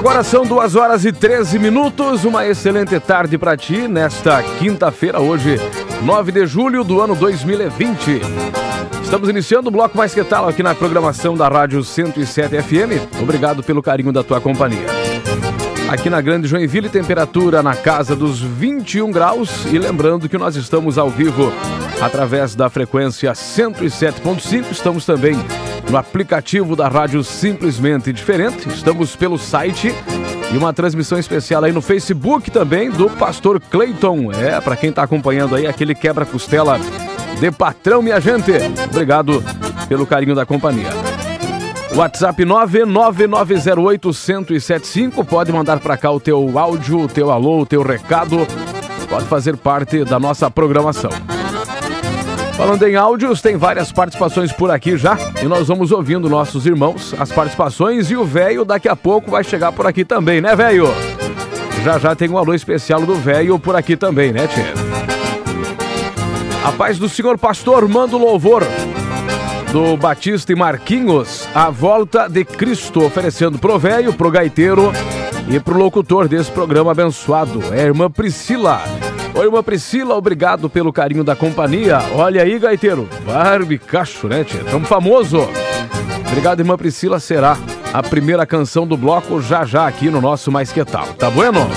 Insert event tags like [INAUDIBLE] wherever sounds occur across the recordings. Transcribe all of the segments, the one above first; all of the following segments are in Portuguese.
Agora são duas horas e 13 minutos. Uma excelente tarde para ti nesta quinta-feira, hoje, 9 de julho do ano 2020. Estamos iniciando o bloco mais que tal aqui na programação da Rádio 107 FM. Obrigado pelo carinho da tua companhia. Aqui na Grande Joinville, temperatura na casa dos 21 graus. E lembrando que nós estamos ao vivo através da frequência 107.5. Estamos também no aplicativo da Rádio Simplesmente Diferente. Estamos pelo site e uma transmissão especial aí no Facebook também do Pastor Clayton. É, para quem está acompanhando aí, aquele quebra-costela de patrão, minha gente. Obrigado pelo carinho da companhia. WhatsApp 99908-1075. Pode mandar para cá o teu áudio, o teu alô, o teu recado. Pode fazer parte da nossa programação. Falando em áudios, tem várias participações por aqui já. E nós vamos ouvindo nossos irmãos, as participações. E o velho daqui a pouco vai chegar por aqui também, né, velho? Já já tem um alô especial do velho por aqui também, né, Tchê? A paz do Senhor Pastor, manda o louvor do Batista e Marquinhos, a volta de Cristo, oferecendo pro velho, pro gaiteiro e pro locutor desse programa abençoado, é a irmã Priscila. Oi, irmã Priscila, obrigado pelo carinho da companhia. Olha aí, gaiteiro, barbicacho, né, tia? Tão famoso. Obrigado, irmã Priscila, será a primeira canção do bloco já já aqui no nosso Mais Que Tal. Tá bueno?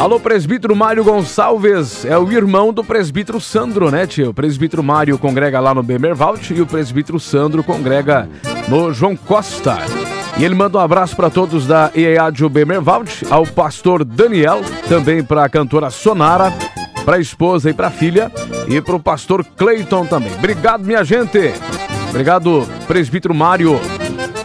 Alô, presbítero Mário Gonçalves, é o irmão do presbítero Sandro, né, tio? O presbítero Mário congrega lá no Bemervalt e o presbítero Sandro congrega no João Costa. E ele manda um abraço para todos da EAD Bemervalt, ao pastor Daniel, também para a cantora Sonara, para a esposa e para a filha, e para o pastor Clayton também. Obrigado, minha gente! Obrigado, presbítero Mário.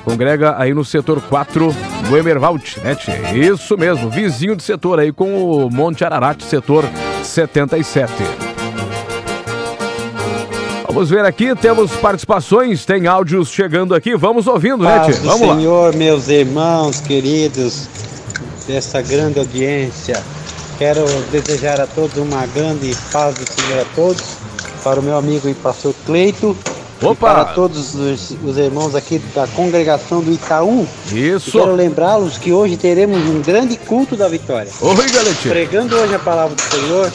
Congrega aí no setor 4 do Emervalt, né, tchê? Isso mesmo, vizinho de setor aí com o Monte Ararat, setor 77. Vamos ver aqui, temos participações, tem áudios chegando aqui, vamos ouvindo, né, do Vamos lá. Senhor, meus irmãos queridos dessa grande audiência. Quero desejar a todos uma grande paz do Senhor a todos, para o meu amigo e pastor Cleito, e Opa! para todos os, os irmãos aqui da congregação do Itaú. E Isso! quero lembrá-los que hoje teremos um grande culto da vitória. Oi, galete! Pregando hoje a palavra do Senhor,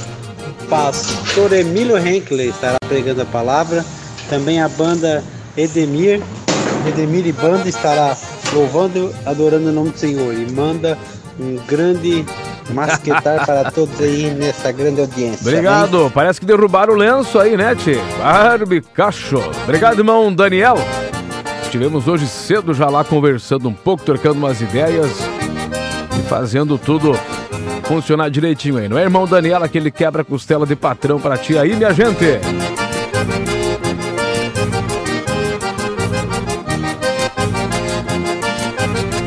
pastor Emílio Henkley estará pregando a palavra. Também a banda Edemir, Edemir e Banda estará louvando, adorando o nome do Senhor. E manda um grande masquetar para todos aí nessa grande audiência. Obrigado. Parece que derrubaram o lenço aí, né, Tchê? Barbicacho. Obrigado, irmão Daniel. Estivemos hoje cedo já lá conversando um pouco, trocando umas ideias e fazendo tudo funcionar direitinho aí. Não é, irmão Daniel, aquele quebra-costela de patrão pra ti aí, minha gente?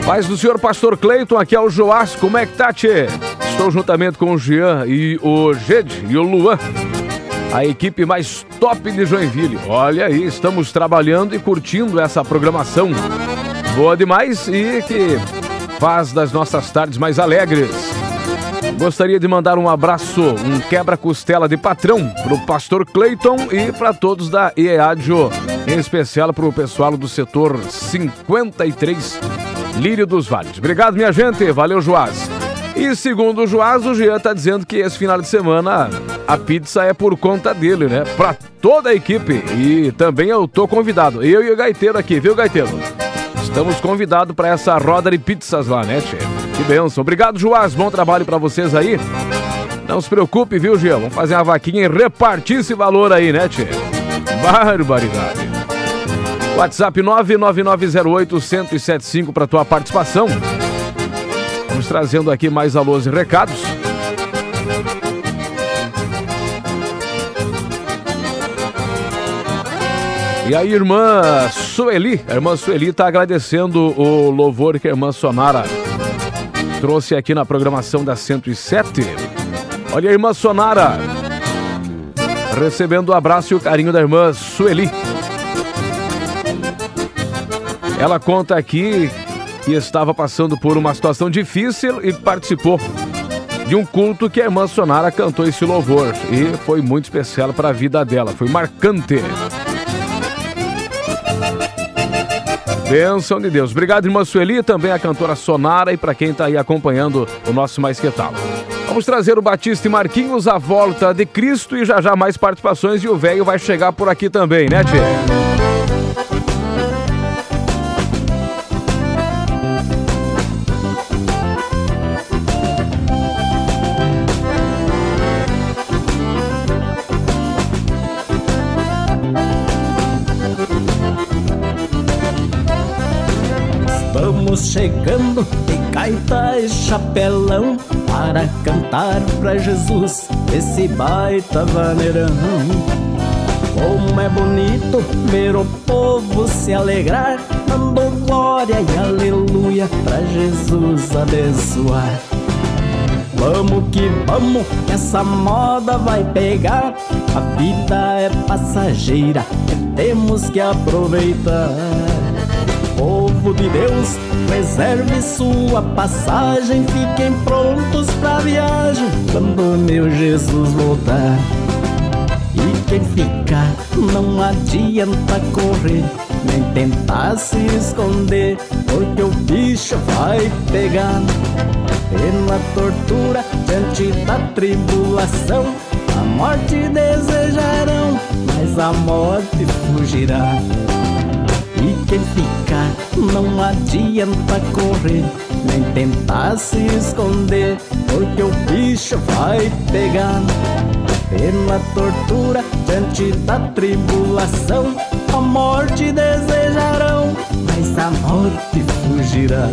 Paz do senhor pastor Cleiton, aqui é o Joás, como é que tá, tchê? Estou juntamente com o Jean e o Gede e o Luan, a equipe mais top de Joinville. Olha aí, estamos trabalhando e curtindo essa programação boa demais e que faz das nossas tardes mais alegres. Gostaria de mandar um abraço, um quebra-costela de patrão pro pastor Cleiton e para todos da EADIO, em especial pro pessoal do setor 53 Lírio dos Vales. Obrigado, minha gente. Valeu, Joás. E segundo o Joás, o Jean tá dizendo que esse final de semana a pizza é por conta dele, né? Pra toda a equipe. E também eu tô convidado. Eu e o Gaiteiro aqui, viu, Gaiteiro? Estamos convidados para essa roda de pizzas lá, né, Tchê? Que benção. Obrigado, Joás. Bom trabalho para vocês aí. Não se preocupe, viu, Jean? Vamos fazer uma vaquinha e repartir esse valor aí, né, Tchê? Barbaridade. WhatsApp 99908-1075 para tua participação. Vamos trazendo aqui mais alôs e recados. E a irmã Sueli, a irmã Sueli está agradecendo o louvor que a irmã Sonara trouxe aqui na programação da 107. Olha a irmã Sonara recebendo o abraço e o carinho da irmã Sueli. Ela conta aqui que estava passando por uma situação difícil e participou de um culto que a irmã Sonara cantou esse louvor. E foi muito especial para a vida dela, foi marcante. Bênção de Deus. Obrigado, irmã Sueli, também a cantora Sonara e para quem está aí acompanhando o nosso Mais Que Tal. Vamos trazer o Batista e Marquinhos à volta de Cristo e já já mais participações e o velho vai chegar por aqui também, né, Tia? Chapelão para cantar pra Jesus esse baita vaneirão. Como é bonito ver o povo se alegrar, dando glória e aleluia pra Jesus abençoar. Vamos que vamos, essa moda vai pegar. A vida é passageira, temos que aproveitar povo de Deus, reserve sua passagem, fiquem prontos pra viagem quando meu Jesus voltar. E quem ficar, não adianta correr, nem tentar se esconder, porque o bicho vai pegar. Na tortura, diante da tribulação, a morte desejarão, mas a morte fugirá. E quem ficar, não adianta correr, nem tentar se esconder, porque o bicho vai pegar. Pela tortura, diante da tribulação, a morte desejarão, mas a morte fugirá.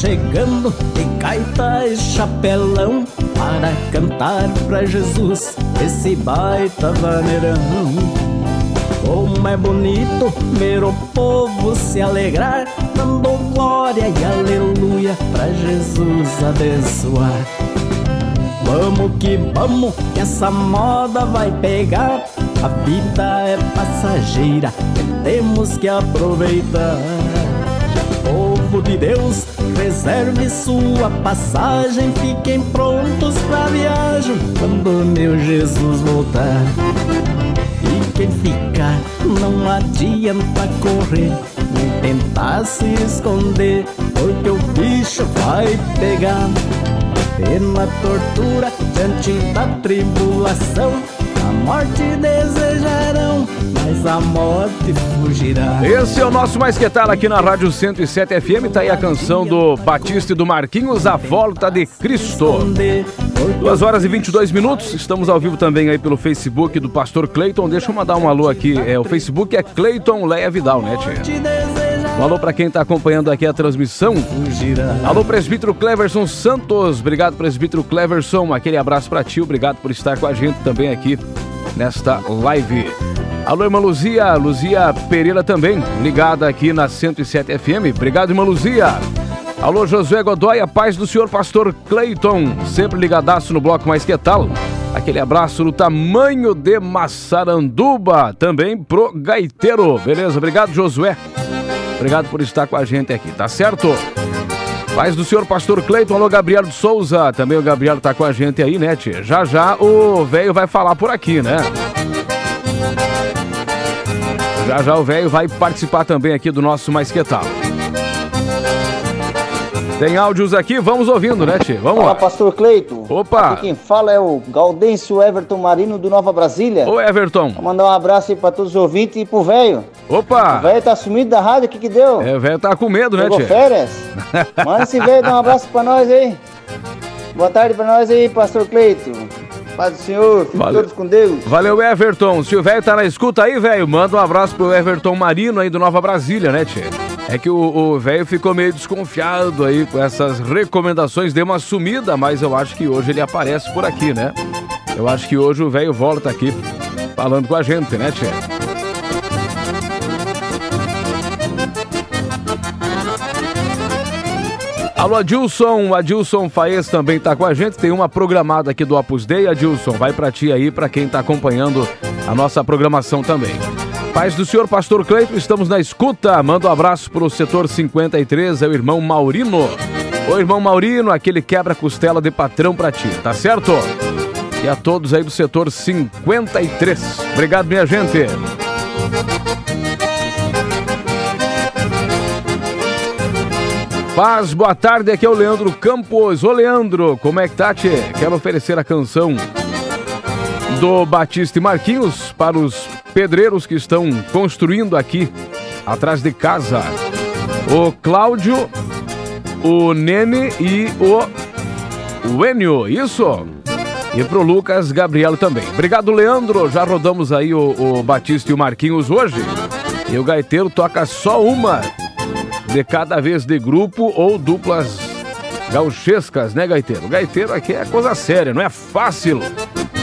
Chegando de gaita e chapelão para cantar pra Jesus esse baita vaneirão. Como é bonito ver o povo se alegrar, dando glória e aleluia pra Jesus abençoar. Vamos que vamos, que essa moda vai pegar. A vida é passageira, temos que aproveitar. Povo de Deus, Reserve sua passagem, fiquem prontos pra viagem quando meu Jesus voltar. E quem ficar, não adianta correr, nem tentar se esconder, porque o bicho vai pegar. Pela tortura, diante da tribulação, a morte desejarão mas a morte fugirá. Esse é o nosso Mais Que Tal aqui na Rádio 107 FM. Tá aí a canção do Batista e do Marquinhos, A Volta de Cristo. 2 horas e 22 minutos. Estamos ao vivo também aí pelo Facebook do Pastor Cleiton. Deixa eu mandar um alô aqui. É, o Facebook é Cleiton Leia Vidal, né, tia? Um alô para quem está acompanhando aqui a transmissão. Alô, presbítero Cleverson Santos. Obrigado, presbítero Cleverson. Aquele abraço para ti. Obrigado por estar com a gente também aqui nesta live. Alô, irmã Luzia, Luzia Pereira também, ligada aqui na 107 FM. Obrigado, irmã Luzia. Alô, Josué Godoy, a paz do senhor pastor Cleiton, sempre ligadaço no bloco Mais Que Tal. Aquele abraço no tamanho de Massaranduba, também pro gaiteiro. Beleza? Obrigado, Josué. Obrigado por estar com a gente aqui, tá certo? Paz do senhor pastor Cleiton, alô Gabriel de Souza, também o Gabriel tá com a gente aí, né, tia? Já já o velho vai falar por aqui, né? Já já o velho vai participar também aqui do nosso Mais Que Tal. Tem áudios aqui, vamos ouvindo, né, Tchê? Vamos lá. pastor Cleito. Opa! Aqui quem fala é o Gaudêncio Everton Marino do Nova Brasília. Ô, Everton. Vou mandar um abraço aí pra todos os ouvintes e pro velho. O Opa! velho tá sumido da rádio, o que que deu? É, o velho tá com medo, né, Tchê? férias? [LAUGHS] Manda esse velho dar um abraço pra nós aí. Boa tarde pra nós aí, pastor Cleito. Paz do Senhor, fiquem Valeu. todos com Deus. Valeu, Everton. Se o velho tá na escuta aí, velho, manda um abraço pro Everton Marino aí do Nova Brasília, né, Tchê? É que o- velho ficou meio desconfiado aí com essas recomendações, deu uma sumida, mas eu acho que hoje ele aparece por aqui, né? Eu acho que hoje o velho volta aqui falando com a gente, né, Tchê? Alô, Adilson. Adilson Faes também está com a gente. Tem uma programada aqui do Opus Dei. Adilson, vai para ti aí, para quem está acompanhando a nossa programação também. Paz do Senhor Pastor Cleito, estamos na escuta. Manda um abraço para o setor 53, é o irmão Maurino. Ô irmão Maurino, aquele quebra-costela de patrão para ti, tá certo? E a todos aí do setor 53. Obrigado, minha gente. Paz, boa tarde, aqui é o Leandro Campos. Ô Leandro, como é que tá, tchê? Quero oferecer a canção do Batista e Marquinhos para os pedreiros que estão construindo aqui atrás de casa. O Cláudio, o Nene e o, Enio, isso? E pro Lucas Gabriel também. Obrigado, Leandro. Já rodamos aí o, o Batista e o Marquinhos hoje. E o gaiteiro toca só uma de cada vez de grupo ou duplas gauchescas, né, gaiteiro? O gaiteiro aqui é coisa séria, não é fácil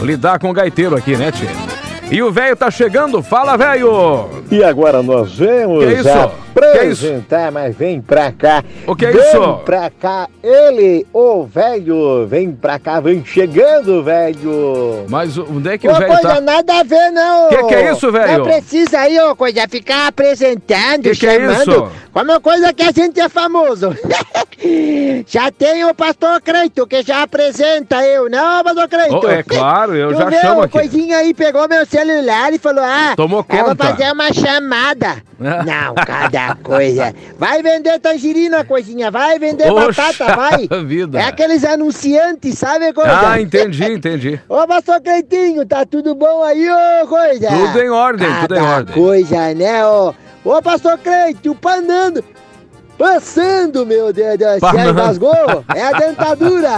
lidar com o gaiteiro aqui, né, Tchê? E o velho tá chegando, fala, velho! E agora nós vamos que isso? Apresentar, que mas vem pra cá. O que é vem isso? Vem pra cá, ele, o velho, vem pra cá, vem chegando, velho. Mas onde é que Ô, o velho coisa tá? nada a ver, não. Que que é isso, velho? Não precisa aí, ô, coisa, ficar apresentando, Que que é chamando. isso? Como uma coisa que a gente é famoso. [LAUGHS] já tem o pastor Creito, que já apresenta eu, não, pastor Creito? Oh, é claro, eu Tu já viu, chamo o aqui. coisinha aí pegou meu celular e falou, ah, Tomou eu vou conta. fazer uma chamada. [LAUGHS] não, cada coisa. Vai vender tangerina, coisinha, vai vender Oxa batata, vai. [LAUGHS] vida. É aqueles anunciantes, sabe, coisa? Ah, entendi, entendi. [LAUGHS] Ô, pastor Cleitinho, tá tudo bom aí, ô, coisa? Tudo em ordem, tudo em ordem. coisa, né, ô? Ô, pastor Cleito, panando. Passando, meu Deus do céu, engasgou? [LAUGHS] É a dentadura.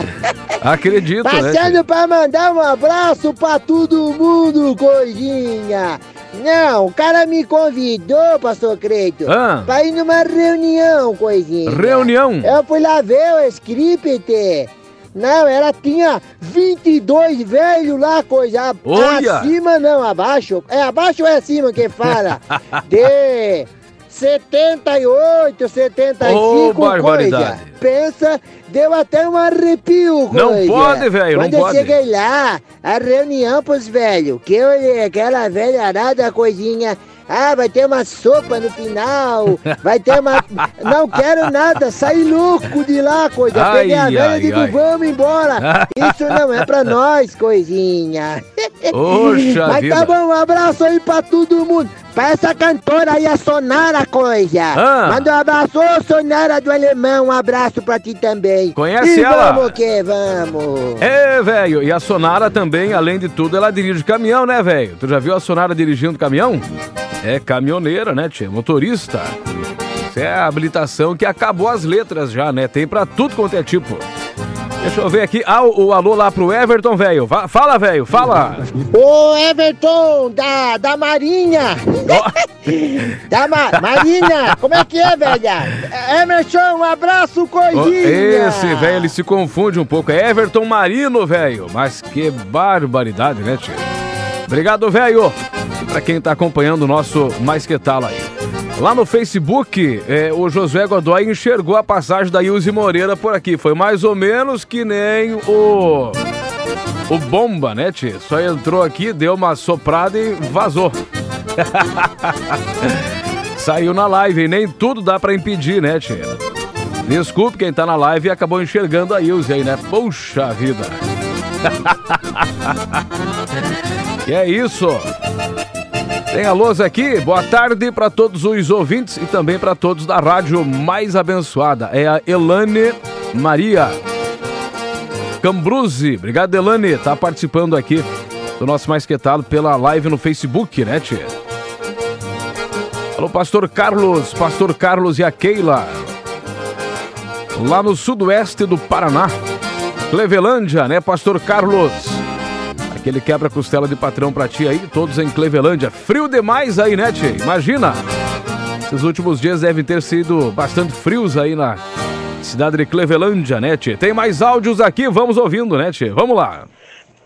Acredito, né? Passando pra mandar um abraço pra todo mundo, coisinha. Não, o cara me convidou, pastor Creito, Ah. pra ir numa reunião, coisinha. Reunião? Eu fui lá ver o script. Não, ela tinha 22 velhos lá, coisa. Olha! Acima não, abaixo. É abaixo ou é acima que fala? [LAUGHS] De 78, 75, Ô, coisa. barbaridade. Pensa, deu até um arrepio, Não coisa. pode, velho, não Quando eu pode. cheguei lá, a reunião pros velhos, que eu olhei aquela velha arada coisinha. Ah, vai ter uma sopa no final, [LAUGHS] vai ter uma... Não quero nada, saí louco de lá, coisa. Ai, Peguei a velha e digo, ai. vamos embora. [LAUGHS] Isso não é pra nós, coisinha. Poxa [LAUGHS] Mas vida. tá bom, um abraço aí pra todo mundo. Pra essa cantora aí, a Sonara Coisa. Ah. Manda um abraço, ô Sonara do Alemão, um abraço pra ti também. Conhece e ela? vamos que vamos. É, velho. E a Sonara também, além de tudo, ela dirige caminhão, né, velho? Tu já viu a Sonara dirigindo caminhão? É caminhoneira, né, tia? Motorista. Isso é a habilitação que acabou as letras já, né? Tem pra tudo quanto é tipo. Deixa eu ver aqui. Ah, o, o alô lá pro Everton, velho. Fala, velho, fala. Ô Everton, da, da Marinha. [LAUGHS] da Ma Marinha, como é que é, velha? Emerson, um abraço, coisinha. Esse velho, ele se confunde um pouco. É Everton Marino, velho. Mas que barbaridade, né, tio? Obrigado, velho. Pra quem tá acompanhando o nosso Mais Que Tal aí. Lá no Facebook, é, o Josué Godoy enxergou a passagem da Ilse Moreira por aqui. Foi mais ou menos que nem o. O Bomba, né, tio? Só entrou aqui, deu uma soprada e vazou. [LAUGHS] Saiu na live e nem tudo dá pra impedir, né, tia? Desculpe quem tá na live e acabou enxergando a Ilse aí, né? Puxa vida. [LAUGHS] que é isso? Tem a lousa aqui. Boa tarde para todos os ouvintes e também para todos da rádio mais abençoada. É a Elane Maria Cambruzzi. Obrigado, Elane. Tá participando aqui do nosso Mais Que Tal pela live no Facebook, né, tia? Alô, Pastor Carlos, Pastor Carlos e a Keila. Lá no sudoeste do Paraná. Clevelândia, né, Pastor Carlos? Aquele quebra-costela de patrão pra ti aí, todos em Clevelândia. Frio demais aí, né, tia? Imagina! Esses últimos dias devem ter sido bastante frios aí na cidade de Clevelândia, né, tia? Tem mais áudios aqui, vamos ouvindo, né, tia? Vamos lá.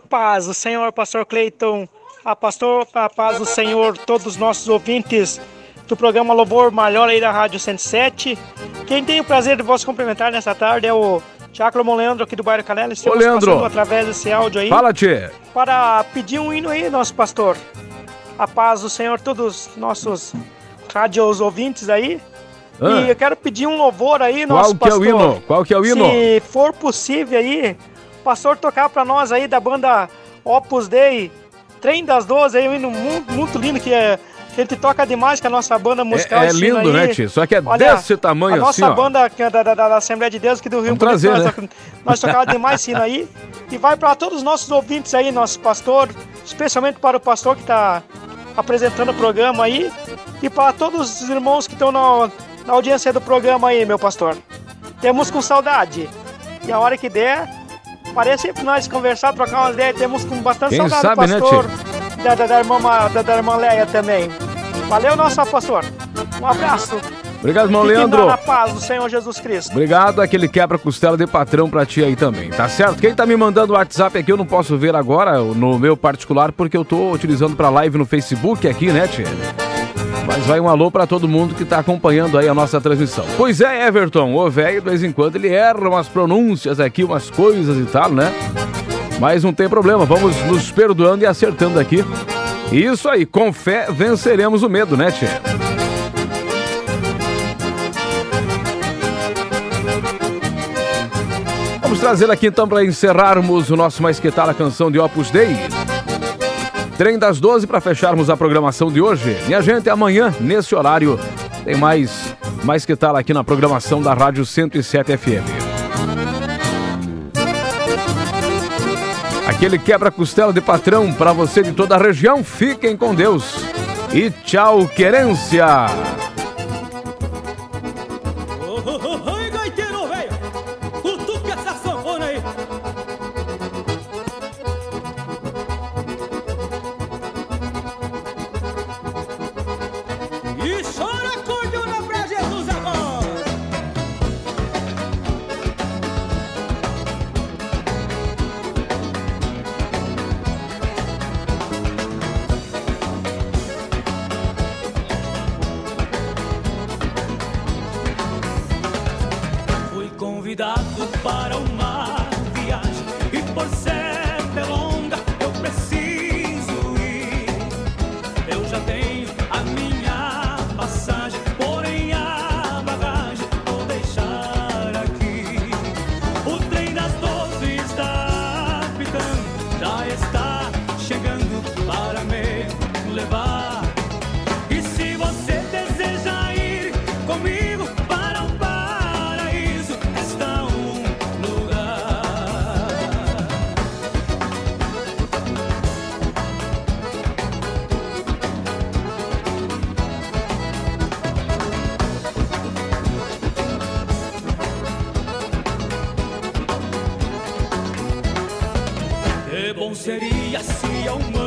Paz do Senhor, Pastor Cleiton, a pastor, a paz do Senhor, todos os nossos ouvintes do programa Louvor Maior aí da Rádio 107. Quem tem o prazer de vos cumprimentar nessa tarde é o Tiago Leandro aqui do bairro Canela. Estamos Leandro. passando através desse áudio aí Fala, Tchê. para pedir um hino aí, nosso pastor. A paz do Senhor, todos os nossos rádios ouvintes aí. Ah. E eu quero pedir um louvor aí, Qual nosso que é o pastor. hino? Qual que é o hino? Se for possível aí, o pastor tocar pra nós aí da banda Opus Dei, Trem das 12 aí, um hino muito, muito lindo que é. Gente toca demais com a nossa banda musical. É, é lindo, aí. né, Tchê? Só que é Olha, desse tamanho a nossa assim, ó. banda é da, da, da Assembleia de Deus aqui do Rio Vamos trazer, nós, né? nós tocamos demais esse hino aí. E vai para todos os nossos ouvintes aí, nosso pastor, especialmente para o pastor que está apresentando o programa aí. E para todos os irmãos que estão na, na audiência do programa aí, meu pastor. Temos com saudade. E a hora que der, parece sempre nós conversar, trocar umas ideias. Temos com bastante Quem saudade sabe, do né, pastor. da, da, da, irmã, da, da irmã Leia também. Valeu, nosso pastor. Um abraço. Obrigado, irmão Fiquem Leandro. na paz do Senhor Jesus Cristo. Obrigado, aquele quebra-costela de patrão pra ti aí também, tá certo? Quem tá me mandando o WhatsApp aqui eu não posso ver agora no meu particular porque eu tô utilizando pra live no Facebook aqui, né, tia? Mas vai um alô pra todo mundo que tá acompanhando aí a nossa transmissão. Pois é, Everton, o velho de vez em quando ele erra umas pronúncias aqui, umas coisas e tal, né? Mas não tem problema, vamos nos perdoando e acertando aqui. Isso aí, com fé venceremos o medo, né, tia? Vamos trazer aqui então para encerrarmos o nosso Mais Que Tal, a canção de Opus Dei. Trem das 12 para fecharmos a programação de hoje. Minha gente, amanhã, nesse horário, tem mais Mais Que Tal aqui na programação da Rádio 107 FM. Aquele quebra-costela de patrão para você de toda a região. Fiquem com Deus. E tchau, querência! Bom seria se a humanidade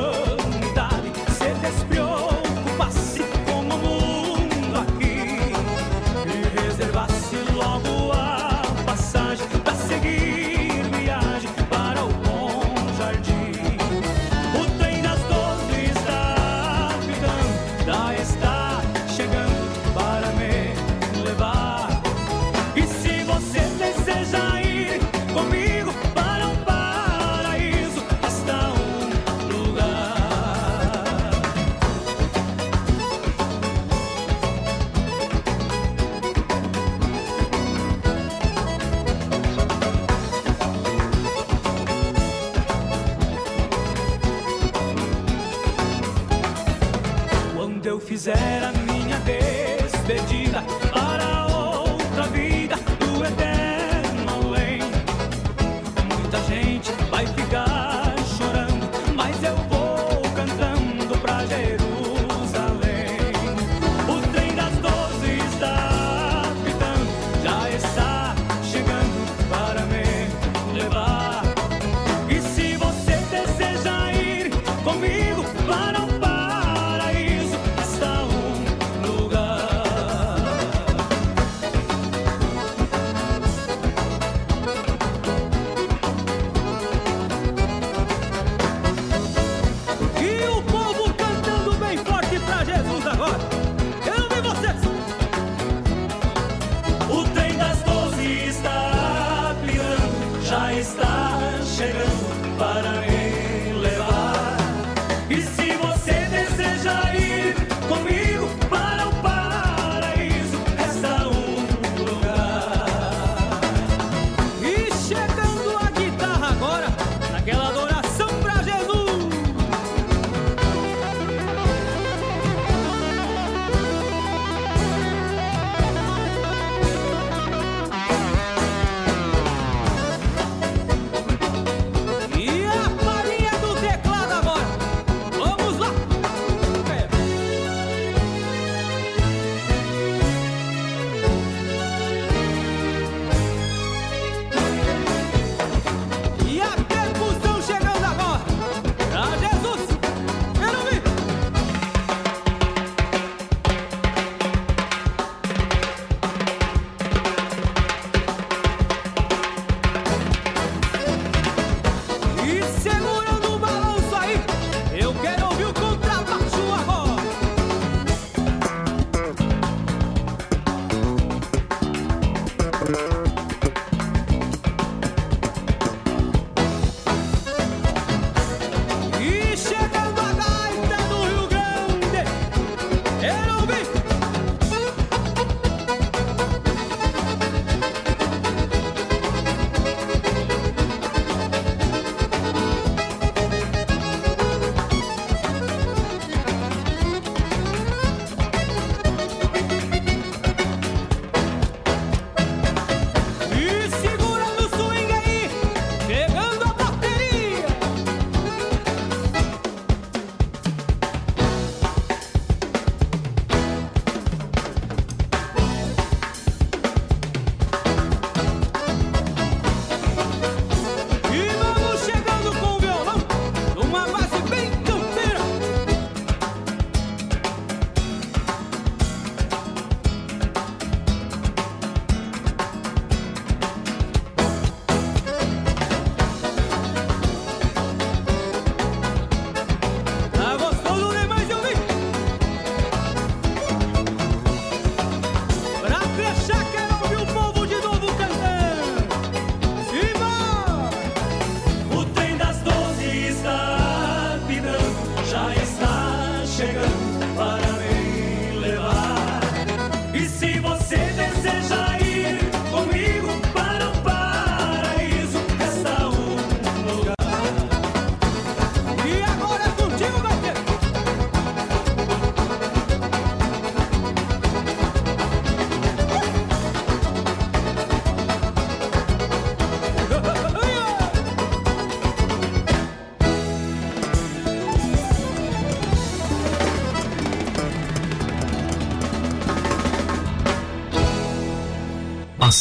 Quando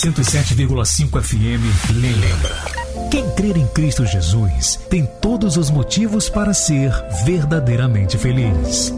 107,5 FM lhe lembra. Quem crer em Cristo Jesus tem todos os motivos para ser verdadeiramente feliz.